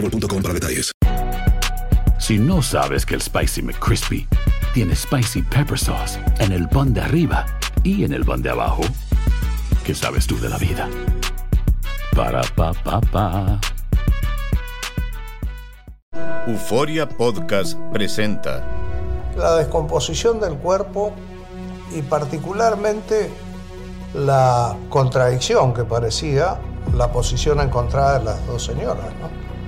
boostmobile.com. Si no sabes que el Spicy McCrispy tiene Spicy Pepper Sauce en el pan de arriba y en el pan de abajo, ¿qué sabes tú de la vida? Para, pa, pa, pa. Euforia Podcast presenta la descomposición del cuerpo y particularmente la contradicción que parecía la posición encontrada de las dos señoras. ¿no?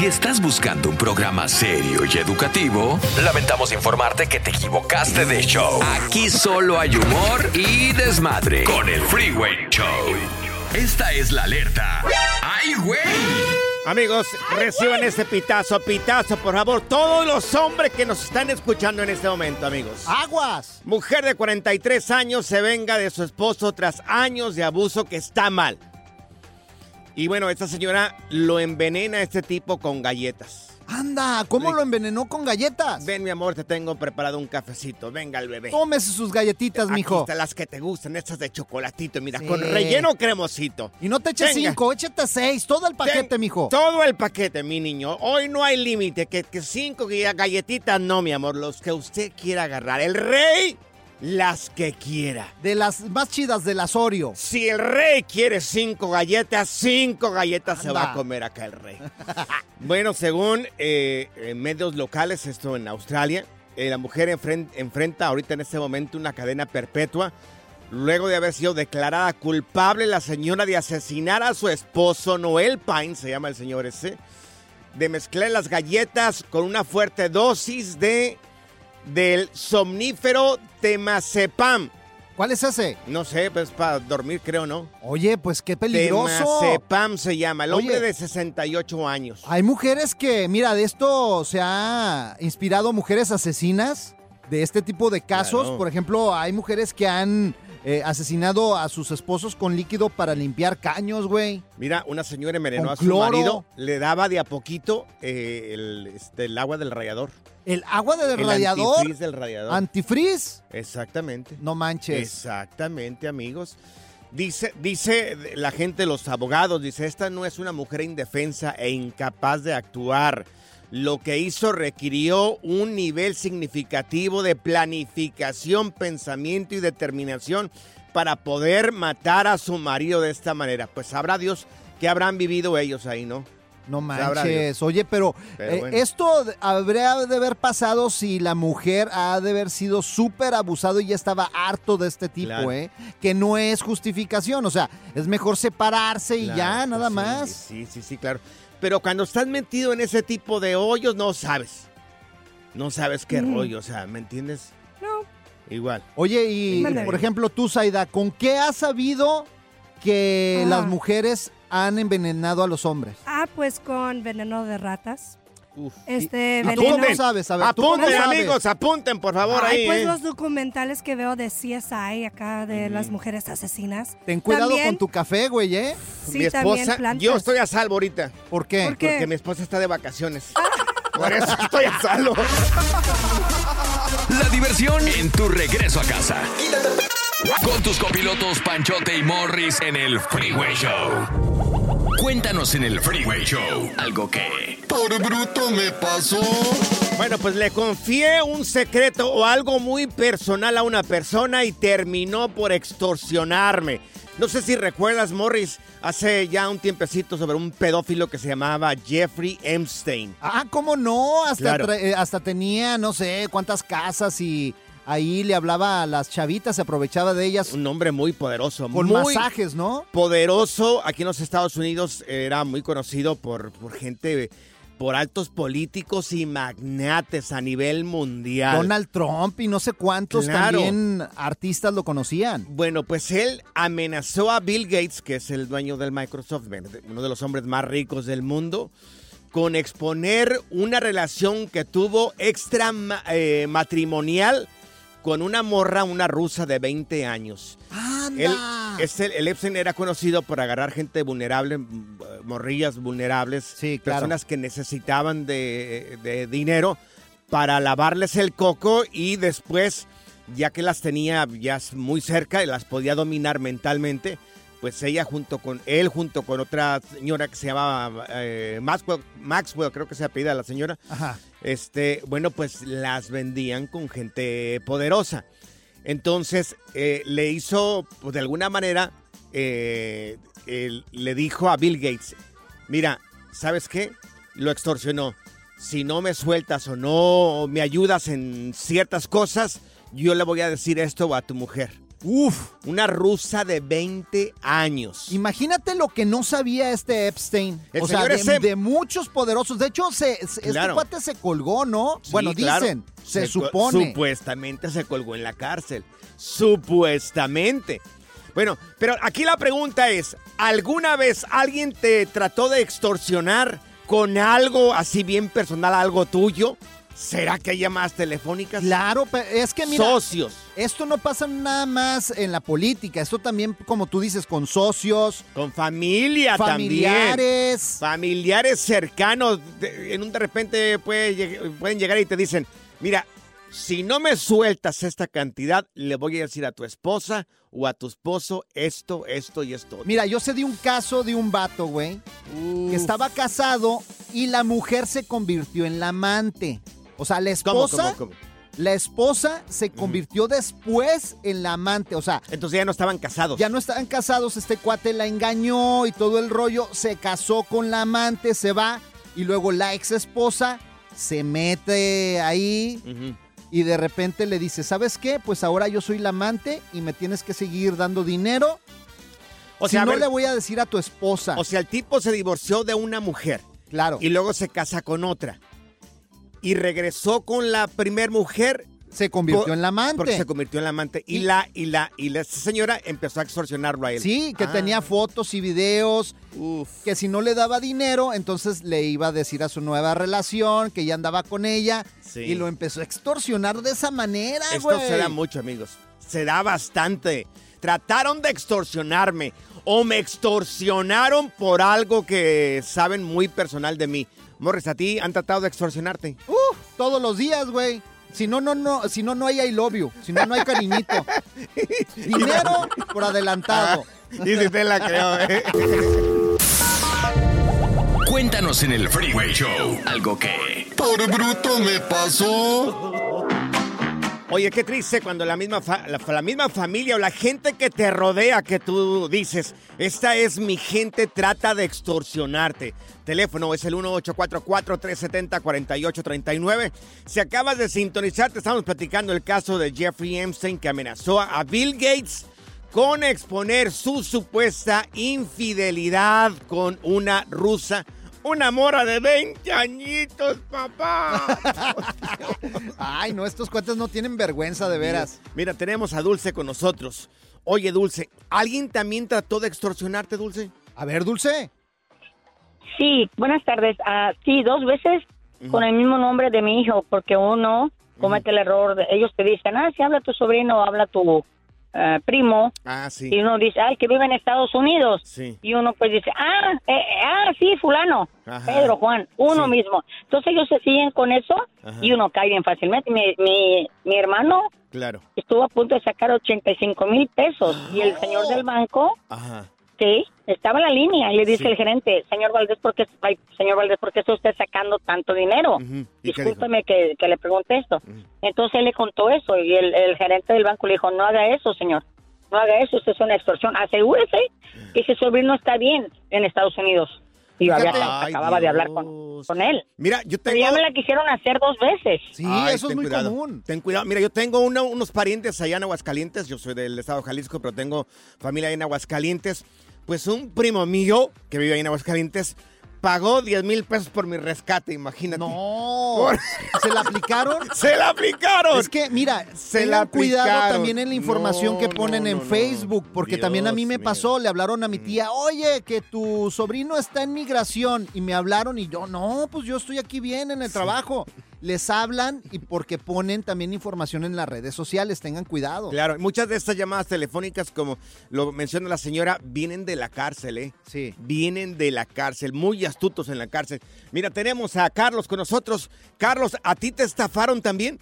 Si estás buscando un programa serio y educativo, lamentamos informarte que te equivocaste de show. Aquí solo hay humor y desmadre con el Freeway Show. Esta es la alerta. ¡Ay, güey! Amigos, reciban este pitazo, pitazo, por favor. Todos los hombres que nos están escuchando en este momento, amigos. Aguas. Mujer de 43 años se venga de su esposo tras años de abuso que está mal. Y bueno, esta señora lo envenena a este tipo con galletas. Anda, ¿cómo lo envenenó con galletas? Ven, mi amor, te tengo preparado un cafecito. Venga, el bebé. Tómese sus galletitas, Aquí mijo. están las que te gustan, estas de chocolatito, mira, Sí. con relleno cremosito. Y no te eches Venga. cinco, échate seis, todo el paquete, Ten- mijo. Todo el paquete, mi niño. Hoy no hay límite, que, que cinco galletitas, no, mi amor, los que usted quiera agarrar. El rey, las que quiera. De las más chidas del Asorio. Si el rey quiere cinco galletas, cinco galletas se va a comer acá el rey. bueno, según eh, medios locales, esto en Australia, eh, la mujer enfren- enfrenta ahorita en este momento una cadena perpetua. Luego de haber sido declarada culpable la señora de asesinar a su esposo, Noel Pine, se llama el señor ese, de mezclar las galletas con una fuerte dosis de del somnífero temazepam. ¿Cuál es ese? No sé, pues para dormir creo, ¿no? Oye, pues qué peligroso. Temazepam se llama, el hombre de 68 años. Hay mujeres que, mira, de esto se ha inspirado mujeres asesinas de este tipo de casos. Claro. Por ejemplo, hay mujeres que han eh, asesinado a sus esposos con líquido para limpiar caños, güey. Mira, una señora envenenó a su cloro. marido, le daba de a poquito eh, el, este, el agua del radiador. El agua del el radiador. antifreeze del radiador. Antifreeze. Exactamente. No manches. Exactamente, amigos. Dice, dice la gente, los abogados, dice, esta no es una mujer indefensa e incapaz de actuar. Lo que hizo requirió un nivel significativo de planificación, pensamiento y determinación para poder matar a su marido de esta manera. Pues sabrá Dios que habrán vivido ellos ahí, ¿no? No manches. Oye, pero, Pero eh, bueno. esto habría de haber pasado si la mujer ha de haber sido súper abusado y ya estaba harto de este tipo, Claro. ¿eh? Que no es justificación. O sea, es mejor separarse y Claro, ya, pues nada sí, más. Sí, sí, sí, claro. Pero cuando estás metido en ese tipo de hoyos, no sabes. No sabes qué Mm. rollo, o sea, ¿me entiendes? No. Igual. Oye, y Mándale. por ejemplo, tú, Zaida, ¿con qué has sabido que Ah. las mujeres han envenenado a los hombres? Ah, pues con veneno de ratas. Este ¿Y tú veneno. cómo sabes? A ver, ¿tú cómo Apunten, sabes? amigos, apunten, por favor, Ay, ahí. pues ¿eh? los documentales que veo de CSI acá de las mujeres asesinas. Ten cuidado También- con tu café, güey, ¿eh? Sí, mi esposa, yo estoy a salvo ahorita. ¿Por qué? ¿Por qué? Porque mi esposa está de vacaciones. Por eso estoy a salvo. La diversión en tu regreso a casa. Con tus copilotos Panchote y Morris en el Freeway Show. Cuéntanos en el Freeway Show algo que... Por bruto me pasó. Bueno, pues le confié un secreto o algo muy personal a una persona y terminó por extorsionarme. No sé si recuerdas, Morris, hace ya un tiempecito sobre un pedófilo que se llamaba Jeffrey Epstein. Ah, ¿cómo no? Hasta, Claro. eh, hasta tenía no sé cuántas casas y ahí le hablaba a las chavitas, se aprovechaba de ellas Un hombre muy poderoso. con muy masajes, ¿no? poderoso. Aquí en los Estados Unidos era muy conocido por, por gente, por altos políticos y magnates a nivel mundial. Donald Trump y no sé cuántos Claro. también artistas lo conocían. Bueno, pues él amenazó a Bill Gates, que es el dueño del Microsoft, uno de los hombres más ricos del mundo, con exponer una relación que tuvo extra eh, matrimonial con una morra, una rusa de 20 años. ¡Anda! Él, es el, el Epstein era conocido por agarrar gente vulnerable, morrillas vulnerables, Sí, claro. personas que necesitaban de, de dinero para lavarles el coco y después, ya que las tenía ya muy cerca y las podía dominar mentalmente, pues ella junto con él, junto con otra señora que se llamaba eh, Maxwell, Maxwell, creo que se apellida la señora, Ajá. Este, bueno, pues las vendían con gente poderosa. Entonces, eh, le hizo, pues de alguna manera, eh, le dijo a Bill Gates, mira, ¿sabes qué? Lo extorsionó. Si no me sueltas o no me ayudas en ciertas cosas, yo le voy a decir esto a tu mujer. Uf, Una rusa de 20 años. imagínate lo que no sabía este Epstein. El o sea, de, ese- de muchos poderosos. De hecho, se, se- este cuate se colgó, ¿no? Sí, bueno, claro. dicen, se, co- supone. Supuestamente se colgó en la cárcel. Supuestamente. Bueno, pero aquí la pregunta es, ¿alguna vez alguien te trató de extorsionar con algo así bien personal, algo tuyo? ¿Será que hay llamadas telefónicas? Claro, pero es que mira, Socios, esto no pasa nada más en la política. Esto también, como tú dices, con socios, con familia también. familiares. Familiares cercanos, en un de repente puede pueden llegar y te dicen, mira, si no me sueltas esta cantidad, le voy a decir a tu esposa o a tu esposo esto, esto y esto. Mira, yo sé de un caso de un vato, güey, que estaba casado y la mujer se convirtió en la amante. O sea, la ¿Cómo, esposa, cómo, cómo? la esposa se convirtió después en la amante. O sea, Entonces ya no estaban casados. ya no estaban casados, este cuate la engañó y todo el rollo, se casó con la amante, se va y luego la ex esposa se mete ahí y de repente le dice, ¿sabes qué? Pues ahora yo soy la amante y me tienes que seguir dando dinero. O si sea, a no ver, le voy a decir a tu esposa. o sea, el tipo se divorció de una mujer claro. y luego se casa con otra. Y regresó con la primer mujer se convirtió en la amante. porque se convirtió en la amante. Y, Y- la, y la, y la señora empezó a extorsionarlo a él. Sí, que Ah. tenía fotos y videos, Uf. que si no le daba dinero, entonces le iba a decir a su nueva relación que ya andaba con ella Sí. y lo empezó a extorsionar de esa manera, Esto güey. se da mucho, amigos. Se da bastante. Trataron de extorsionarme o me extorsionaron por algo que saben muy personal de mí. Morris, ¿a ti han tratado de extorsionarte? Uf, todos los días, güey. Si no, no, no, si no, no hay I love you. Si no, no hay cariñito. Dinero por adelantado. Y si te la creo, ¿eh? Cuéntanos en el Freeway Show algo que... Por bruto me pasó. Oye, qué triste cuando la misma, la misma familia o la gente que te rodea que tú dices, esta es mi gente, trata de extorsionarte. Teléfono es el 1844-370-4839. Si acabas de sintonizar, te estamos platicando el caso de Jeffrey Epstein que amenazó a Bill Gates con exponer su supuesta infidelidad con una rusa. Una mora de 20 añitos, papá. Ay, no, estos cuates no tienen vergüenza, de veras. Mira, tenemos a Dulce con nosotros. Oye, Dulce, ¿alguien también trató de extorsionarte, Dulce? A ver, Dulce. Sí, buenas tardes. Ah, sí, dos veces con el mismo nombre de mi hijo, porque uno comete el error, de, ellos te dicen, ah, si habla tu sobrino, habla tu eh, primo, Ah, sí. y uno dice, ay, que vive en Estados Unidos, Sí. y uno pues dice, ah, eh, eh, ah, sí, fulano, Ajá. Pedro, Juan, uno mismo. Entonces ellos se siguen con eso Ajá. y uno cae bien fácilmente. Mi, mi, mi hermano Claro. estuvo a punto de sacar 85 mil pesos y el señor del banco, Ajá. Sí, estaba en la línea y le dice Sí. el gerente, señor Valdés, ¿por qué, ay, señor Valdés, ¿por qué está usted sacando tanto dinero? Ujú. ¿Y qué dijo? Discúlpeme que, que le pregunte esto. Entonces él le contó eso y el, el gerente del banco le dijo, no haga eso, señor. No haga eso, esto es una extorsión. Asegúrese que ese sobrino está bien en Estados Unidos. Y yo había, Fíjate. Ay, acababa de hablar con, él. Mira, yo Pero tengo... ya me la quisieron hacer dos veces. Sí, Ay, eso es muy cuidado. común. Ten cuidado. Mira, yo tengo una- unos parientes allá en Aguascalientes. Yo soy del estado de Jalisco, pero tengo familia ahí en Aguascalientes. Pues un primo mío que vive ahí en Aguascalientes pagó 10 mil pesos por mi rescate, imagínate. No. Por- ¿Se la aplicaron? ¡Se la aplicaron! Es que, mira, Se la cuidado aplicaron. también en la información No, que ponen no, en no. Facebook, porque también a mí me pasó, le hablaron a mi tía, oye, que tu sobrino está en migración, y me hablaron y yo, no, pues yo estoy aquí bien en el trabajo. Les hablan y porque ponen también información en las redes sociales, tengan cuidado. Claro, muchas de estas llamadas telefónicas, como lo menciona la señora, vienen de la cárcel, ¿eh? Sí. Vienen de la cárcel, muy astutos en la cárcel. Mira, tenemos a Carlos con nosotros. Carlos, ¿a ti te estafaron también?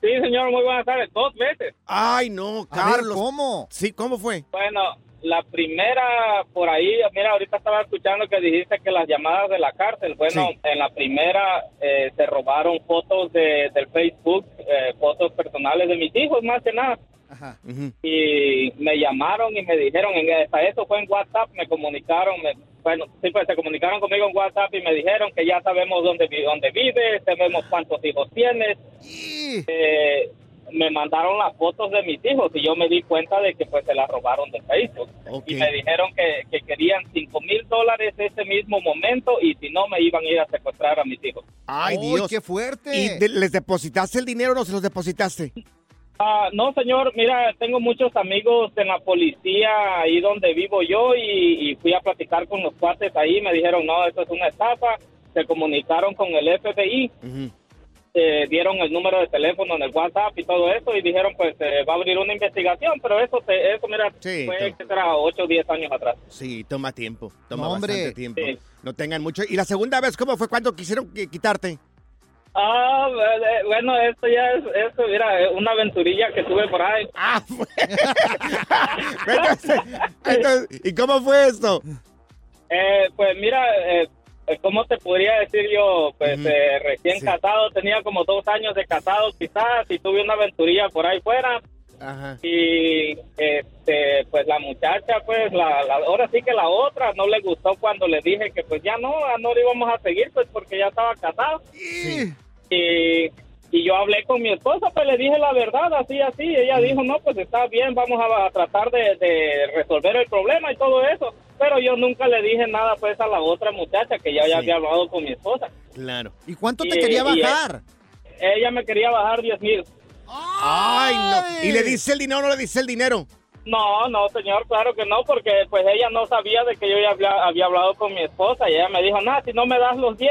Sí, señor, muy buenas tardes. Dos veces. Ay, no, A ver, Carlos. ¿cómo? Sí, ¿cómo fue? Bueno, la primera por ahí, mira, ahorita estaba escuchando que dijiste que las llamadas de la cárcel, bueno, Sí. en la primera eh, se robaron fotos de, del Facebook, eh, fotos personales de mis hijos, más que nada. Ajá. Y me llamaron y me dijeron, en, hasta eso fue en WhatsApp, me comunicaron, me- bueno, sí, pues se comunicaron conmigo en WhatsApp y me dijeron que ya sabemos dónde, dónde vives, sabemos cuántos hijos tienes. Y- Eh, me mandaron las fotos de mis hijos y yo me di cuenta de que pues se las robaron de Facebook. Ok. Y me dijeron que, que querían cinco mil dólares ese mismo momento y si no me iban a ir a secuestrar a mis hijos. Ay, ¡Uy, Dios. qué fuerte! ¿Y de- les depositaste el dinero o no se los depositaste? Ah, no, señor, mira, tengo muchos amigos en la policía ahí donde vivo yo y, y fui a platicar con los cuates ahí. Me dijeron, no, esto es una estafa. Se comunicaron con el FBI, Ujú. Eh, dieron el número de teléfono en el WhatsApp y todo eso y dijeron, pues eh, va a abrir una investigación. Pero eso, te- eso mira, Sí, fue que será 8 o 10 años atrás. Sí, toma tiempo. Toma No, hombre. bastante tiempo. Sí. No tengan mucho. ¿Y la segunda vez cómo fue cuando quisieron qui- quitarte? Ah, eh, bueno, esto ya es, esto, mira, eh, una aventurilla que tuve por ahí. Ah, fue. entonces, entonces, ¿y cómo fue esto? Eh, pues mira, eh, eh, ¿cómo te podría decir yo? Pues eh, recién Sí. casado, tenía como dos años de casado quizás y tuve una aventurilla por ahí fuera Ajá. y este, pues la muchacha, pues la, la- ahora sí que la otra no le gustó cuando le dije que pues ya no, no le íbamos a seguir pues porque ya estaba casado Y- y, y yo hablé con mi esposa, pues le dije la verdad, así, así. Ella dijo, no, pues está bien, vamos a, a tratar de, de resolver el problema y todo eso. Pero yo nunca le dije nada, pues, a la otra muchacha que ya, ya Sí. había hablado con mi esposa. Claro. ¿Y cuánto te quería bajar? Ella me quería bajar 10 mil. Ay, no. ¿Y le dice el dinero o no le dice el dinero? No, no, señor, claro que no, porque pues ella no sabía de que yo ya había, había hablado con mi esposa y ella me dijo, nada, si no me das los 10,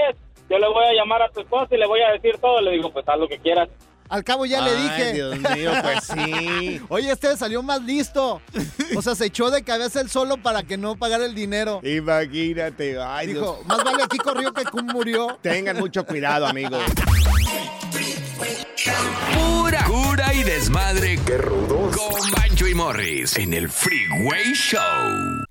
yo le voy a llamar a tu esposa y le voy a decir todo. Le digo, pues haz lo que quieras. Al cabo ya le Ay, dije. Dios mío, pues sí. Oye, este salió más listo. O sea, se echó de cabeza él solo para que no pagara el dinero. Imagínate. Ay, Dios. Dijo, más vale aquí corrió que cum murió. Tengan mucho cuidado, amigos. Pura cura y desmadre. ¡Qué rudos! Con Bancho y Morris en el Freeway Show.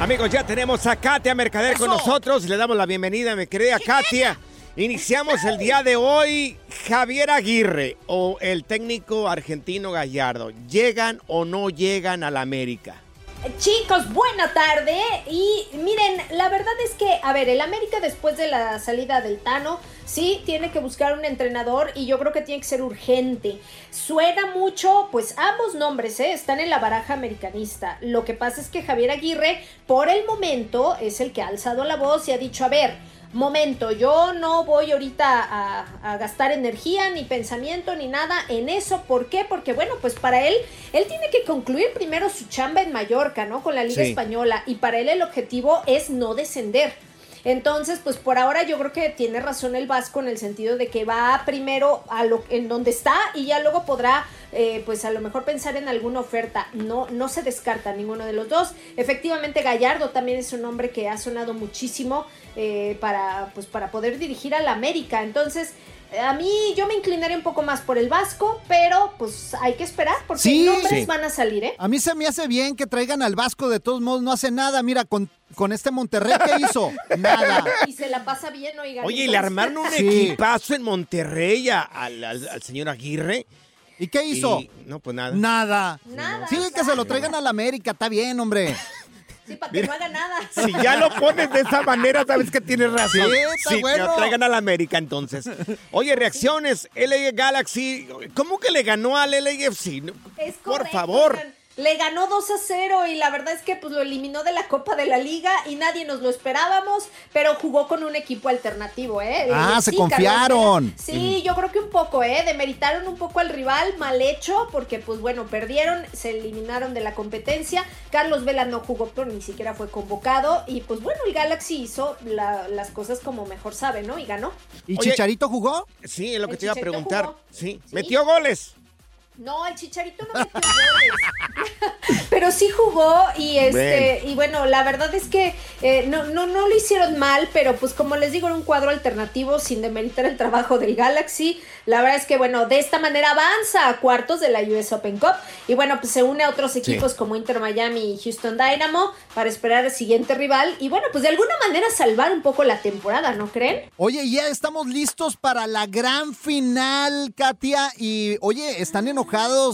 Amigos, ya tenemos a Katia Mercader con nosotros. Le damos la bienvenida, mi querida Katia. Iniciamos el día de hoy. Javier Aguirre o el técnico argentino Gallardo, ¿llegan o no llegan a la América? Chicos, buena tarde. Y miren, la verdad es que, a ver, el América después de la salida del Tano, sí, tiene que buscar un entrenador y yo creo que tiene que ser urgente. Suena mucho, pues ambos nombres ¿eh? están en la baraja americanista. Lo que pasa es que Javier Aguirre, por el momento, es el que ha alzado la voz y ha dicho, a ver, momento, yo no voy ahorita a, a, gastar energía, ni pensamiento, ni nada en eso. ¿Por qué? Porque bueno, pues para él, él tiene que concluir primero su chamba en Mallorca, ¿no? Con la Liga Sí. Española. Y para él el objetivo es no descender. Entonces, pues por ahora yo creo que tiene razón el Vasco en el sentido de que va primero a lo en donde está y ya luego podrá, eh, pues a lo mejor pensar en alguna oferta. No, no se descarta ninguno de los dos. Efectivamente, Gallardo también es un hombre que ha sonado muchísimo eh, para, pues para poder dirigir a la América. Entonces, a mí yo me inclinaría un poco más por el Vasco, pero pues hay que esperar porque Sí. nombres Sí. van a salir, ¿eh? A mí se me hace bien que traigan al Vasco, de todos modos no hace nada. Mira, con, con este Monterrey, ¿qué hizo? Nada. Y se la pasa bien, oigan. Oye, y le armaron un Sí. equipazo en Monterrey a- al, al- al señor Aguirre. ¿Y qué hizo? Y- no, pues nada. Nada. Nada, Sí, que se lo traigan a la América, está bien, hombre. Sí, para que no haga nada. Si ya lo pones de esa manera, sabes que tienes razón. Sí, está bueno. lo traigan a la América entonces. Oye, reacciones. LA Galaxy, ¿cómo que le ganó al LAFC? No, Es Por correcto, favor. oigan. Le ganó 2 a 0 y la verdad es que pues lo eliminó de la Copa de la Liga y nadie nos lo esperábamos, pero jugó con un equipo alternativo, ¿eh? Ah, Eh, se sí, confiaron. Carlos. Sí, yo creo que un poco, ¿eh? Demeritaron un poco al rival, mal hecho, porque pues bueno, perdieron, se eliminaron de la competencia. Carlos Vela no jugó, pero ni siquiera fue convocado y pues bueno, el Galaxy hizo la- las cosas como mejor sabe, ¿no? Y ganó. ¿Y Oye, Chicharito jugó? Sí, es lo que te iba a preguntar. Sí. Metió goles. No, el Chicharito no metió goles. Pero sí jugó y este Bueno. y bueno, la verdad es que eh, no, no, no lo hicieron mal, pero pues como les digo, era un cuadro alternativo sin demeritar el trabajo del Galaxy. La verdad es que bueno, de esta manera avanza a cuartos de la US Open Cup y bueno, pues se une a otros equipos como Inter Miami y Houston Dynamo para esperar al siguiente rival y bueno, pues de alguna manera salvar un poco la temporada, ¿no creen? Oye, ya estamos listos para la gran final, Katia. Y oye, ¿están enojados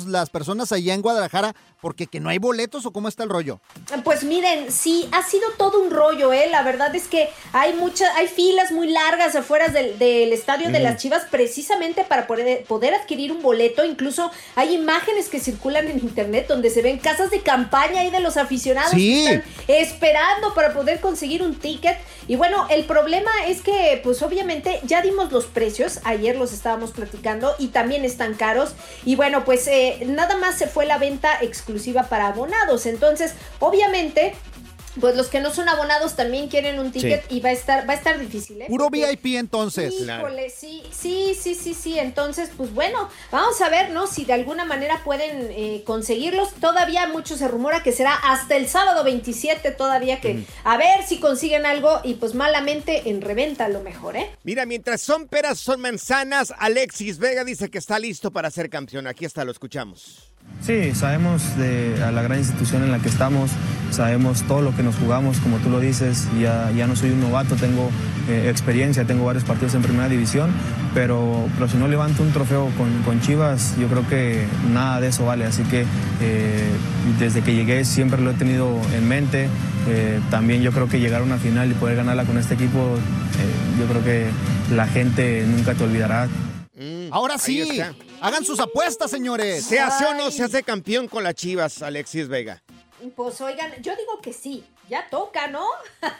las personas allá en Guadalajara porque que no hay boletos o cómo está el rollo? Pues miren, sí, ha sido todo un rollo, ¿eh? La verdad es que hay muchas, hay filas muy largas afuera del, del estadio de las Chivas precisamente para poder, poder adquirir un boleto. Incluso hay imágenes que circulan en internet donde se ven casas de campaña ahí de los aficionados Sí. que están esperando para poder conseguir un ticket. Y bueno, el problema es que, pues obviamente, ya dimos los precios, ayer los estábamos platicando y también están caros. Y bueno, pues eh, nada más se fue la venta exclusiva para abonados. Entonces, obviamente, pues los que no son abonados también quieren un ticket y va a estar, va a estar difícil, ¿eh? Puro Porque- VIP entonces. Híjole, sí, sí, sí, sí, sí. Entonces, pues bueno, vamos a ver, ¿no? Si de alguna manera pueden eh, conseguirlos. Todavía mucho se rumora que será hasta el sábado 27 todavía que a ver si consiguen algo y pues malamente en reventa a lo mejor, ¿eh? Mira, mientras son peras, son manzanas, Alexis Vega dice que está listo para ser campeón. Aquí está, lo escuchamos. Sí, sabemos de a la gran institución en la que estamos, sabemos todo lo que nos jugamos, como tú lo dices, ya, ya no soy un novato, tengo eh, experiencia, tengo varios partidos en primera división, pero, pero si no levanto un trofeo con, con Chivas, yo creo que nada de eso vale, así que eh, desde que llegué siempre lo he tenido en mente, eh, también yo creo que llegar a una final y poder ganarla con este equipo, eh, yo creo que la gente nunca te olvidará. Ahora ahí sí, está. Hagan sus apuestas, señores. ¿Se hace o no se hace campeón con las Chivas, Alexis Vega? Pues oigan, yo digo que sí, ya toca, ¿no?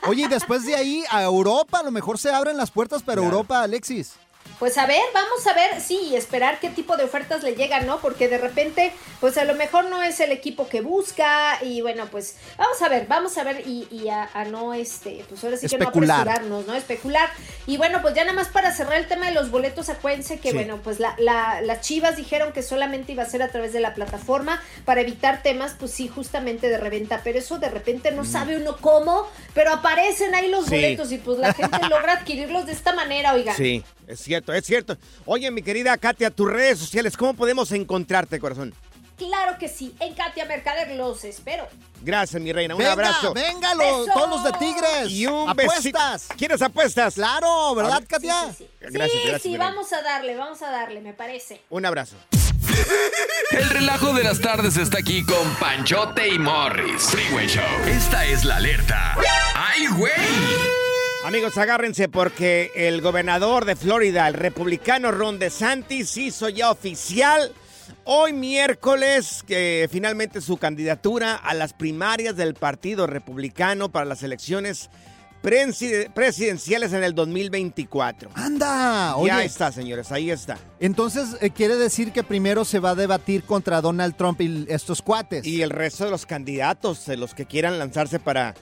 Oye, y después de ahí a Europa, a lo mejor se abren las puertas para Europa, Alexis. Pues a ver, vamos a ver, sí, y esperar qué tipo de ofertas le llegan, ¿no? Porque de repente, pues a lo mejor no es el equipo que busca y bueno, pues vamos a ver, vamos a ver y, y a, a no, este, pues ahora sí que no apresurarnos, ¿no? Especular. Y bueno, pues ya nada más para cerrar el tema de los boletos, acuérdense que Sí. bueno, pues la, la- las chivas dijeron que solamente iba a ser a través de la plataforma para evitar temas, pues sí, justamente de reventa, pero eso de repente no sabe uno cómo, pero aparecen ahí los Sí. boletos y pues la gente logra adquirirlos de esta manera, oigan. Sí, es cierto, es cierto. Oye, mi querida Katia, tus redes sociales, ¿cómo podemos encontrarte, corazón? Claro que sí, en Katia Mercader los espero. Gracias, mi reina. Un Venga, abrazo. venga, los- todos los de Tigres. Y un Apuestas. besito. ¿Quieres apuestas? Claro, ¿verdad, Katia? Sí, gracias, sí, reina. vamos a darle, vamos a darle, me parece. Un abrazo. El relajo de las tardes está aquí con Panchote y Morris. Freeway Show. Esta es la alerta. ¡Ay, güey! Amigos, agárrense porque el gobernador de Florida, el republicano Ron DeSantis, hizo ya oficial hoy miércoles que finalmente su candidatura a las primarias del Partido Republicano para las elecciones presi- presidenciales en el 2024. Anda, oye. Ya está, señores, ahí está. Entonces, eh, quiere decir que primero se va a debatir contra Donald Trump y estos cuates. Y el resto de los candidatos, de los que quieran lanzarse para,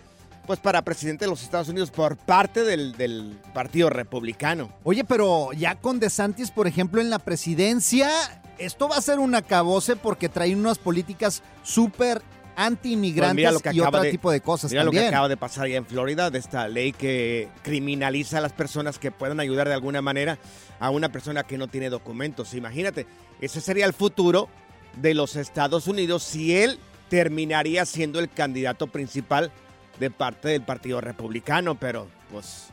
pues para presidente de los Estados Unidos por parte del, del Partido Republicano. Oye, pero ya con DeSantis, por ejemplo, en la presidencia, esto va a ser un acabose porque trae unas políticas súper anti-inmigrantes y otro de- tipo de cosas mira también. lo que acaba de pasar allá en Florida, de esta ley que criminaliza a las personas que puedan ayudar de alguna manera a una persona que no tiene documentos. Imagínate, ese sería el futuro de los Estados Unidos si él terminaría siendo el candidato principal de parte del Partido Republicano, pero pues...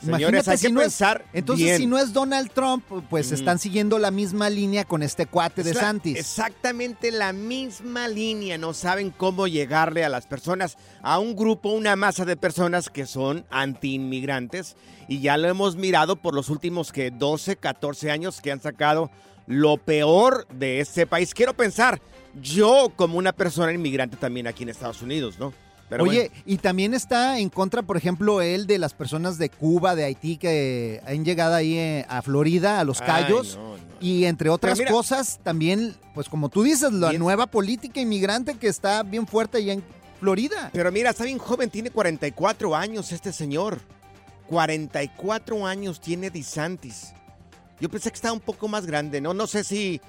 Señores, Imagínate hay si que no es- pensar entonces, bien. si no es Donald Trump, pues están siguiendo la misma línea con este cuate de la- Santis. Exactamente la misma línea. No saben cómo llegarle a las personas, a un grupo, una masa de personas que son anti-inmigrantes. Y ya lo hemos mirado por los últimos que 12, 14 años que han sacado lo peor de este país. Quiero pensar, yo como una persona inmigrante también aquí en Estados Unidos, ¿no? Pero Oye, bueno. y también está en contra, por ejemplo, él de las personas de Cuba, de Haití, que han llegado ahí eh, a Florida, a Los Ay, Cayos. no, Y entre otras mira- cosas, también, pues como tú dices, la nueva política inmigrante que está bien fuerte allá en Florida. Pero mira, está bien joven, tiene 44 años este señor. 44 años tiene DeSantis. Yo pensé que estaba un poco más grande, ¿no? No sé si.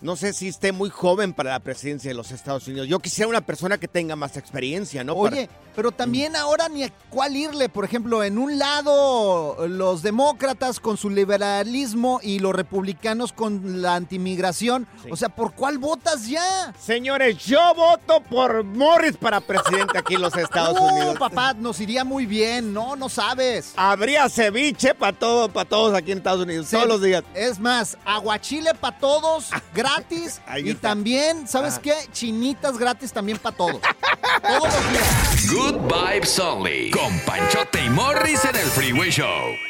No sé si esté muy joven para la presidencia de los Estados Unidos. Yo quisiera una persona que tenga más experiencia, ¿no? Para- Oye, pero también ahora ni a cuál irle. Por ejemplo, en un lado los demócratas con su liberalismo y los republicanos con la antimigración. O sea, ¿por cuál votas ya? Señores, yo voto por Morris para presidente aquí en los Estados no, Unidos. papá, nos iría muy bien. No, no sabes. Habría ceviche para todo, para todos aquí en Estados Unidos, todos los días. Es más, aguachile para todos, gratis. Y también, ¿sabes Ah. qué? Chinitas gratis también para todos. todos los días. Good Vibes Only. Con Panchote y Morris en el Freeway Show.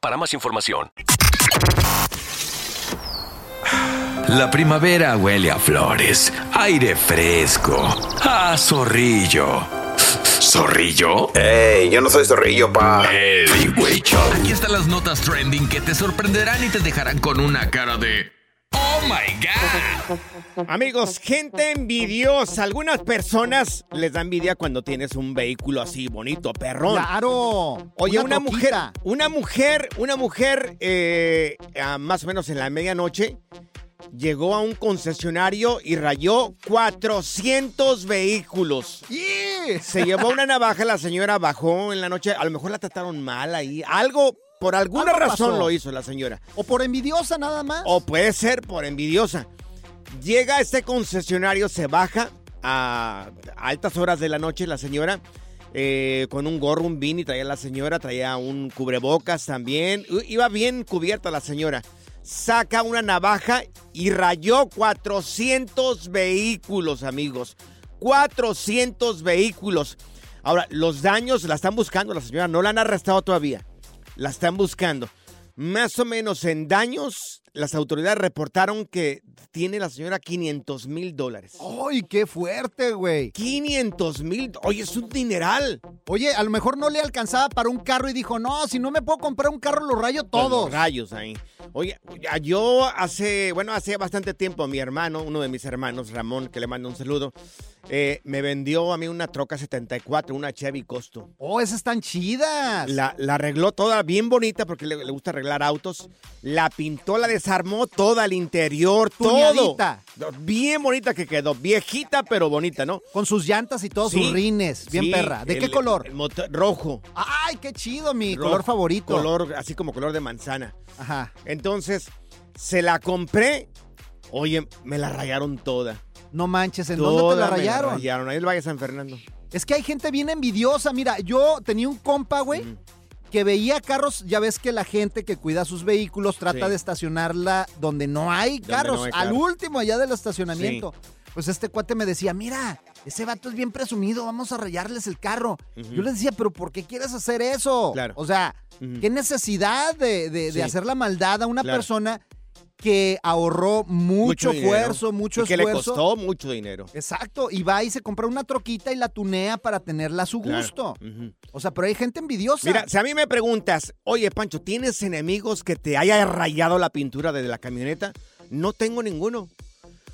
para más información. La primavera huele a flores, aire fresco, a zorrillo. ¿Zorrillo? ¡Ey! Yo no soy zorrillo, pa. Show. Aquí están las notas trending que te sorprenderán y te dejarán con una cara de. ¡Oh my God! Amigos, gente envidiosa. Algunas personas les da envidia cuando tienes un vehículo así bonito, perrón. Claro. Oye, una, Una mujer, una mujer, una mujer, eh, a más o menos en la medianoche, llegó a un concesionario y rayó 400 vehículos. Se llevó una navaja, la señora bajó en la noche, a lo mejor la trataron mal ahí. Algo, por alguna razón pasó. lo hizo la señora. O por envidiosa nada más. O puede ser por envidiosa. Llega este concesionario, se baja a altas horas de la noche la señora. eh, con un gorro, un beanie, traía la señora, traía un cubrebocas también. Iba bien cubierta la señora. Saca una navaja y rayó 400 vehículos, amigos. 400 vehículos. Ahora, los daños la están buscando la señora, no la han arrestado todavía. La están buscando. Más o menos en daños, las autoridades reportaron que tiene la señora 500 mil dólares. ¡Ay, qué fuerte, güey! 500 mil. Oye, es un dineral. Oye, a lo mejor no le alcanzaba para un carro y dijo, no, si no me puedo comprar un carro, lo rayo todos. Los rayos ahí. Oye, yo hace, bueno, hace bastante tiempo mi hermano, uno de mis hermanos, Ramón, que le mando un saludo, eh, me vendió a mí una troca 74, una Chevy Costo. Oh, esas están chidas. La, la arregló toda bien bonita porque le, le gusta arreglar autos. La pintó, la desarmó toda al interior, todo. Bien bonita que quedó. Viejita, pero bonita, ¿no? Con sus llantas y todos Sí. sus rines. Bien Sí, perra. ¿De qué el- color? el motor- rojo. ¡Ay, qué chido! Mi Rojo, color favorito. Color, así como color de manzana. Ajá. Entonces, se la compré. Oye, me la rayaron toda. No manches, ¿en dónde te la me rayaron? rayaron. Ahí el Valle San Fernando. Es que hay gente bien envidiosa. Mira, yo tenía un compa, güey, que veía carros. Ya ves que la gente que cuida sus vehículos trata Sí. de estacionarla donde no hay Donde carros, no hay al último allá del estacionamiento. Pues este cuate me decía, mira, ese vato es bien presumido, vamos a rayarles el carro. Yo le decía, pero ¿por qué quieres hacer eso? Claro. O sea. ¿qué necesidad de, de- hacer la maldad a una Claro. persona que ahorró mucho, dinero. esfuerzo, mucho Y que esfuerzo? le costó mucho dinero. Exacto, y va y se compra una troquita y la tunea para tenerla a su Claro. gusto. O sea, pero hay gente envidiosa. Mira, si a mí me preguntas, oye, Pancho, ¿tienes enemigos que te haya rayado la pintura de la camioneta? No tengo ninguno.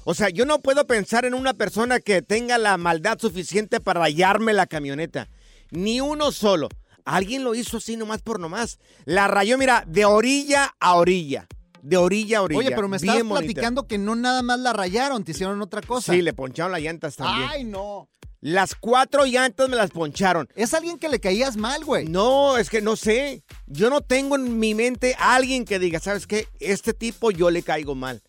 O sea, yo no puedo pensar en una persona que tenga la maldad suficiente para rayarme la camioneta. Ni uno solo. Alguien lo hizo así nomás por nomás. La rayó, mira, de orilla a orilla. De orilla a orilla. Oye, pero me Bien estabas bonita. platicando que no nada más la rayaron, te hicieron otra cosa. Sí, le poncharon las llantas también. Ay, no. Las cuatro llantas me las poncharon. Es alguien que le caías mal, güey. No, es que no sé. Yo no tengo en mi mente a alguien que diga, ¿sabes qué? Este tipo yo le caigo mal.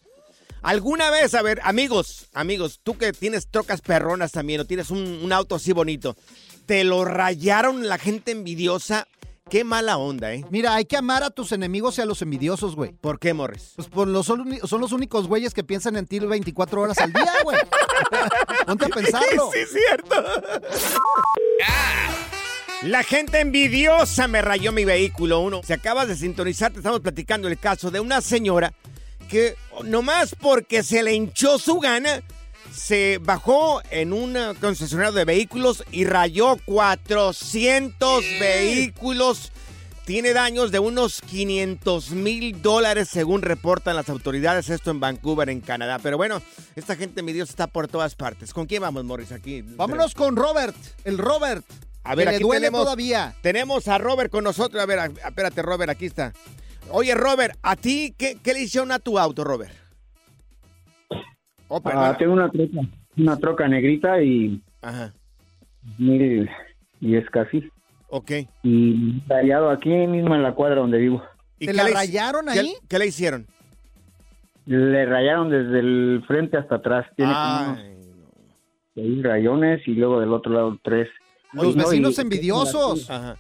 Alguna vez, a ver, amigos, amigos, tú que tienes trocas perronas también o tienes un, un auto así bonito, ¿te lo rayaron la gente envidiosa? Qué mala onda, ¿eh? Mira, hay que amar a tus enemigos y a los envidiosos, güey. ¿Por qué, Morris? Pues por los, son, los únicos güeyes que piensan en ti 24 horas al día, güey. Ponte a pensarlo. Sí, es cierto. La gente envidiosa me rayó mi vehículo. Uno, si acabas de sintonizar, te estamos platicando el caso de una señora que nomás porque se le hinchó su gana, se bajó en un concesionario de vehículos y rayó 400 vehículos. Tiene daños de unos 500 mil dólares según reportan las autoridades, esto en Vancouver, en Canadá. Pero bueno, esta gente envidiosa está por todas partes. ¿Con quién vamos, Morris? Aquí. Vámonos con Robert, el Robert. A ver, que le aquí duele tenemos, todavía. Tenemos a Robert con nosotros. A ver, espérate, Robert, aquí está. Oye, Robert, ¿a ti qué, qué le hicieron a tu auto, Robert? Oh. Ah, tengo una troca, una troca negrita y Ajá, mil y es casi. ok. Y rayado aquí mismo en la cuadra donde vivo. ¿Y ¿Te la le- rayaron ahí? ¿Qué le hicieron? Le rayaron desde el frente hasta atrás. Tiene como unos seis rayones y luego del otro lado tres. Los Y no, vecinos y- envidiosos. Ajá.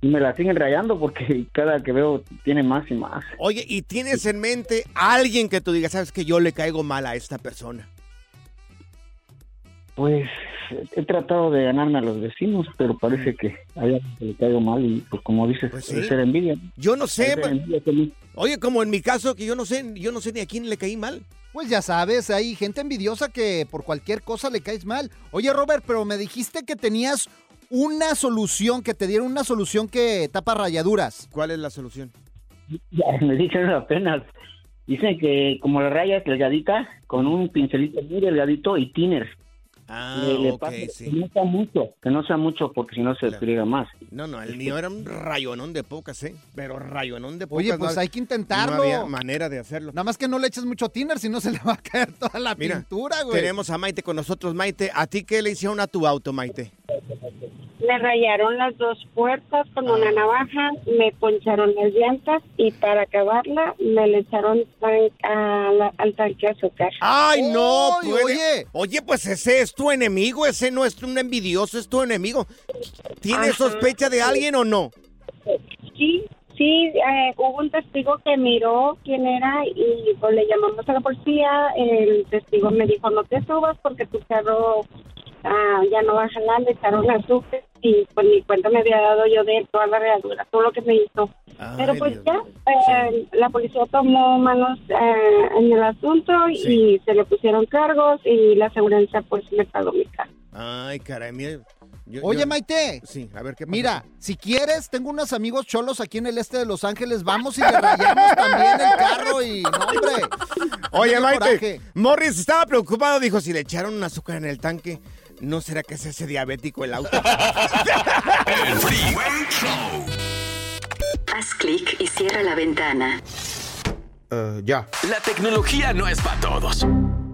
Y me la siguen rayando porque cada que veo tiene más y más. Oye, ¿y tienes en mente a alguien que tú digas, sabes que yo le caigo mal a esta persona? Pues he tratado de ganarme a los vecinos, pero parece que a alguien se le caigo mal y pues como dices, sí. es ser envidia. Yo no sé. Pues, envidia que Oye, como en mi caso, que yo no sé, yo no sé ni a quién le caí mal. Pues ya sabes, hay gente envidiosa que por cualquier cosa le caes mal. Oye, Robert, pero me dijiste que tenías una solución, que te dieron una solución que tapa rayaduras. ¿Cuál es la solución? Ya, me dijeron apenas. Dicen que como la raya es delgadita, con un pincelito muy delgadito y thinner. Ah, Le- le ok, pasa sí. Que no sea mucho, que no sea mucho porque si no se friega más. No, no, el mío era un rayonón de pocas, ¿eh? Pero rayonón de pocas. Oye, pues no- hay que intentarlo. No había manera de hacerlo. Nada más que no le eches mucho tiner, si no se le va a caer toda la Mira, pintura, güey. Tenemos a Maite con nosotros. Maite, ¿a ti qué le hicieron a tu auto, Maite? Me rayaron las dos puertas con una navaja, me poncharon las llantas y para acabarla me le echaron tan- a la- al tanque de azúcar. ¡Ay, no! Oye. Oye, pues ese es tu enemigo, ese no es un envidioso, es tu enemigo. ¿Tienes Ajá. sospecha de alguien o no? Sí, sí, eh, hubo un testigo que miró quién era y pues le llamamos a la policía. El testigo me dijo, no te subas porque tu carro ah, ya no va a jalar, le echaron azúcar y pues ni cuenta me había dado yo de toda la regadura, todo lo que me hizo. Pero pues Dios ya, eh, la policía tomó manos eh, en el asunto y se le pusieron cargos y la aseguranza pues me pagó mi carro. Ay, caray, mira. yo- Oye, yo- Maite. Sí, a ver qué pasa. Mira, si quieres, tengo unos amigos cholos aquí en el este de Los Ángeles. Vamos y le rayamos también el carro y... No, hombre. Oye, Maite, coraje. Morris estaba preocupado, dijo, si le echaron un azúcar en el tanque, ¿no será que es ese diabético el auto? El Freeway Show. Haz clic y cierra la ventana. ya. La tecnología no es para todos.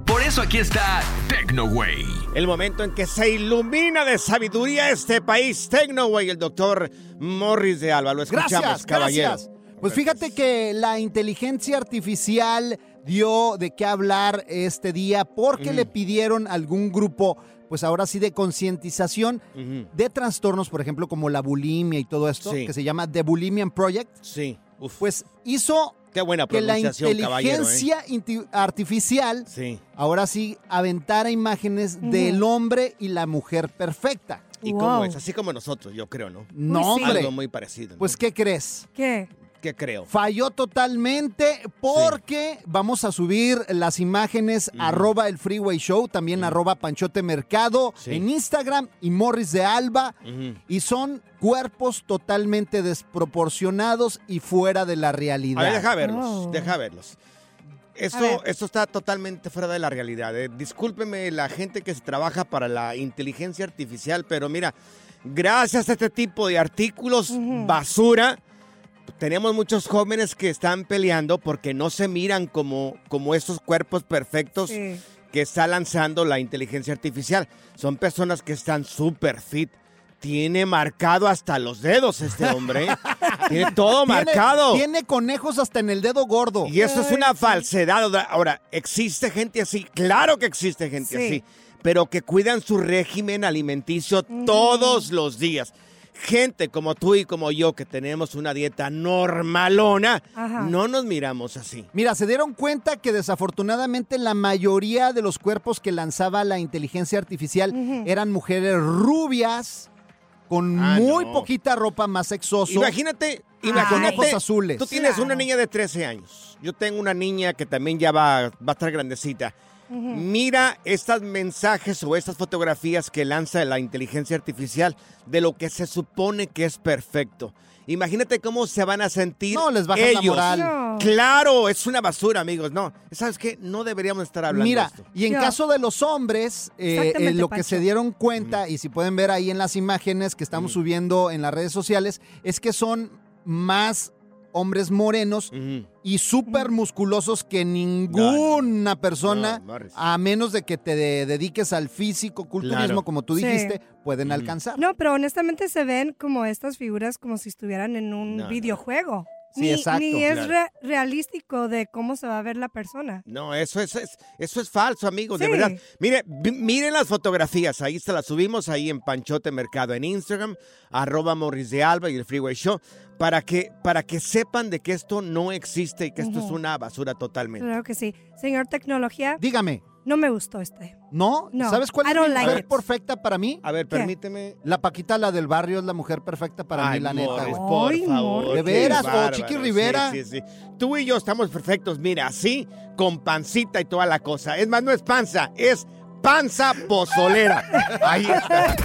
Por eso aquí está TecnoWay. El momento en que se ilumina de sabiduría este país, TecnoWay, el doctor Morris de Alba. Lo escuchamos, Gracias, caballero. gracias. Pues fíjate que la inteligencia artificial dio de qué hablar este día porque le pidieron a algún grupo, pues ahora sí, de concientización de trastornos, por ejemplo, como la bulimia y todo esto, Sí. que se llama The Bulimian Project. Sí. Pues hizo Qué buena que la ¿eh? inteligencia inti- artificial Sí. ahora sí aventara imágenes del hombre y la mujer perfecta. ¿Y cómo es? Así como nosotros, yo creo, ¿no? No, hombre. Algo muy parecido. ¿no? Pues, ¿qué crees? ¿Qué? ¿Qué creo? Falló totalmente porque vamos a subir las imágenes arroba el Freeway Show, también arroba Panchote Mercado Sí. en Instagram y Morris de Alba. Y son cuerpos totalmente desproporcionados y fuera de la realidad. A ver, deja verlos, Oh. deja verlos. Esto, esto está totalmente fuera de la realidad. eh. Discúlpeme la gente que se trabaja para la inteligencia artificial, pero mira, gracias a este tipo de artículos basura, tenemos muchos jóvenes que están peleando porque no se miran como, como estos cuerpos perfectos Sí. que está lanzando la inteligencia artificial. Son personas que están súper fit. Tiene marcado hasta los dedos este hombre. ¿eh? Tiene todo Tiene- marcado. Tiene conejos hasta en el dedo gordo. Y eso es una falsedad. Ahora- ¿existe gente así? Claro que existe gente Sí. así. Pero que cuidan su régimen alimenticio todos los días. Gente como tú y como yo que tenemos una dieta normalona, Ajá. no nos miramos así. Mira, se dieron cuenta que desafortunadamente la mayoría de los cuerpos que lanzaba la inteligencia artificial eran mujeres rubias, con Ah, muy no. poquita ropa más sexoso. Imagínate, imagínate. con ojos azules. Tú tienes una niña de 13 años. Yo tengo una niña que también ya va, va a estar grandecita. Mira estos mensajes o estas fotografías que lanza la inteligencia artificial de lo que se supone que es perfecto. Imagínate cómo se van a sentir No, les bajas la ellos. moral. No. Claro, es una basura, amigos. No, ¿sabes qué? No deberíamos estar hablando Mira, de esto. y en caso de los hombres, eh, eh, lo que Pancho. se dieron cuenta, y si pueden ver ahí en las imágenes que estamos subiendo en las redes sociales, es que son más hombres morenos y súper musculosos que ninguna persona, No, a menos de que te de- dediques al físico, culturismo, Claro. como tú Sí. dijiste, pueden alcanzar. No, pero honestamente se ven como estas figuras como si estuvieran en un No, no. videojuego. Sí, ni, exacto. Ni es Claro. re- realístico de cómo se va a ver la persona. No, eso es, es- eso es falso, amigos, de verdad. Mire, miren las fotografías, ahí se las subimos ahí en Panchote Mercado en Instagram, arroba Morris de Alba y el Freeway Show, para que, para que sepan de que esto no existe y que esto es una basura totalmente. Claro que sí. Señor Tecnología. Dígame. No me gustó este. ¿No? No, ¿Sabes cuál I es like mujer it. perfecta para mí? A ver, ¿Qué? permíteme. La Paquita, la del barrio, es la mujer perfecta para Ay, mí, la neta. Morris, por Ay, favor. De veras, o bárbaro. Chiqui Sí, Rivera. Sí, sí, Tú y yo estamos perfectos, mira, así, con pancita y toda la cosa. Es más, no es panza, es panza pozolera. Ahí está.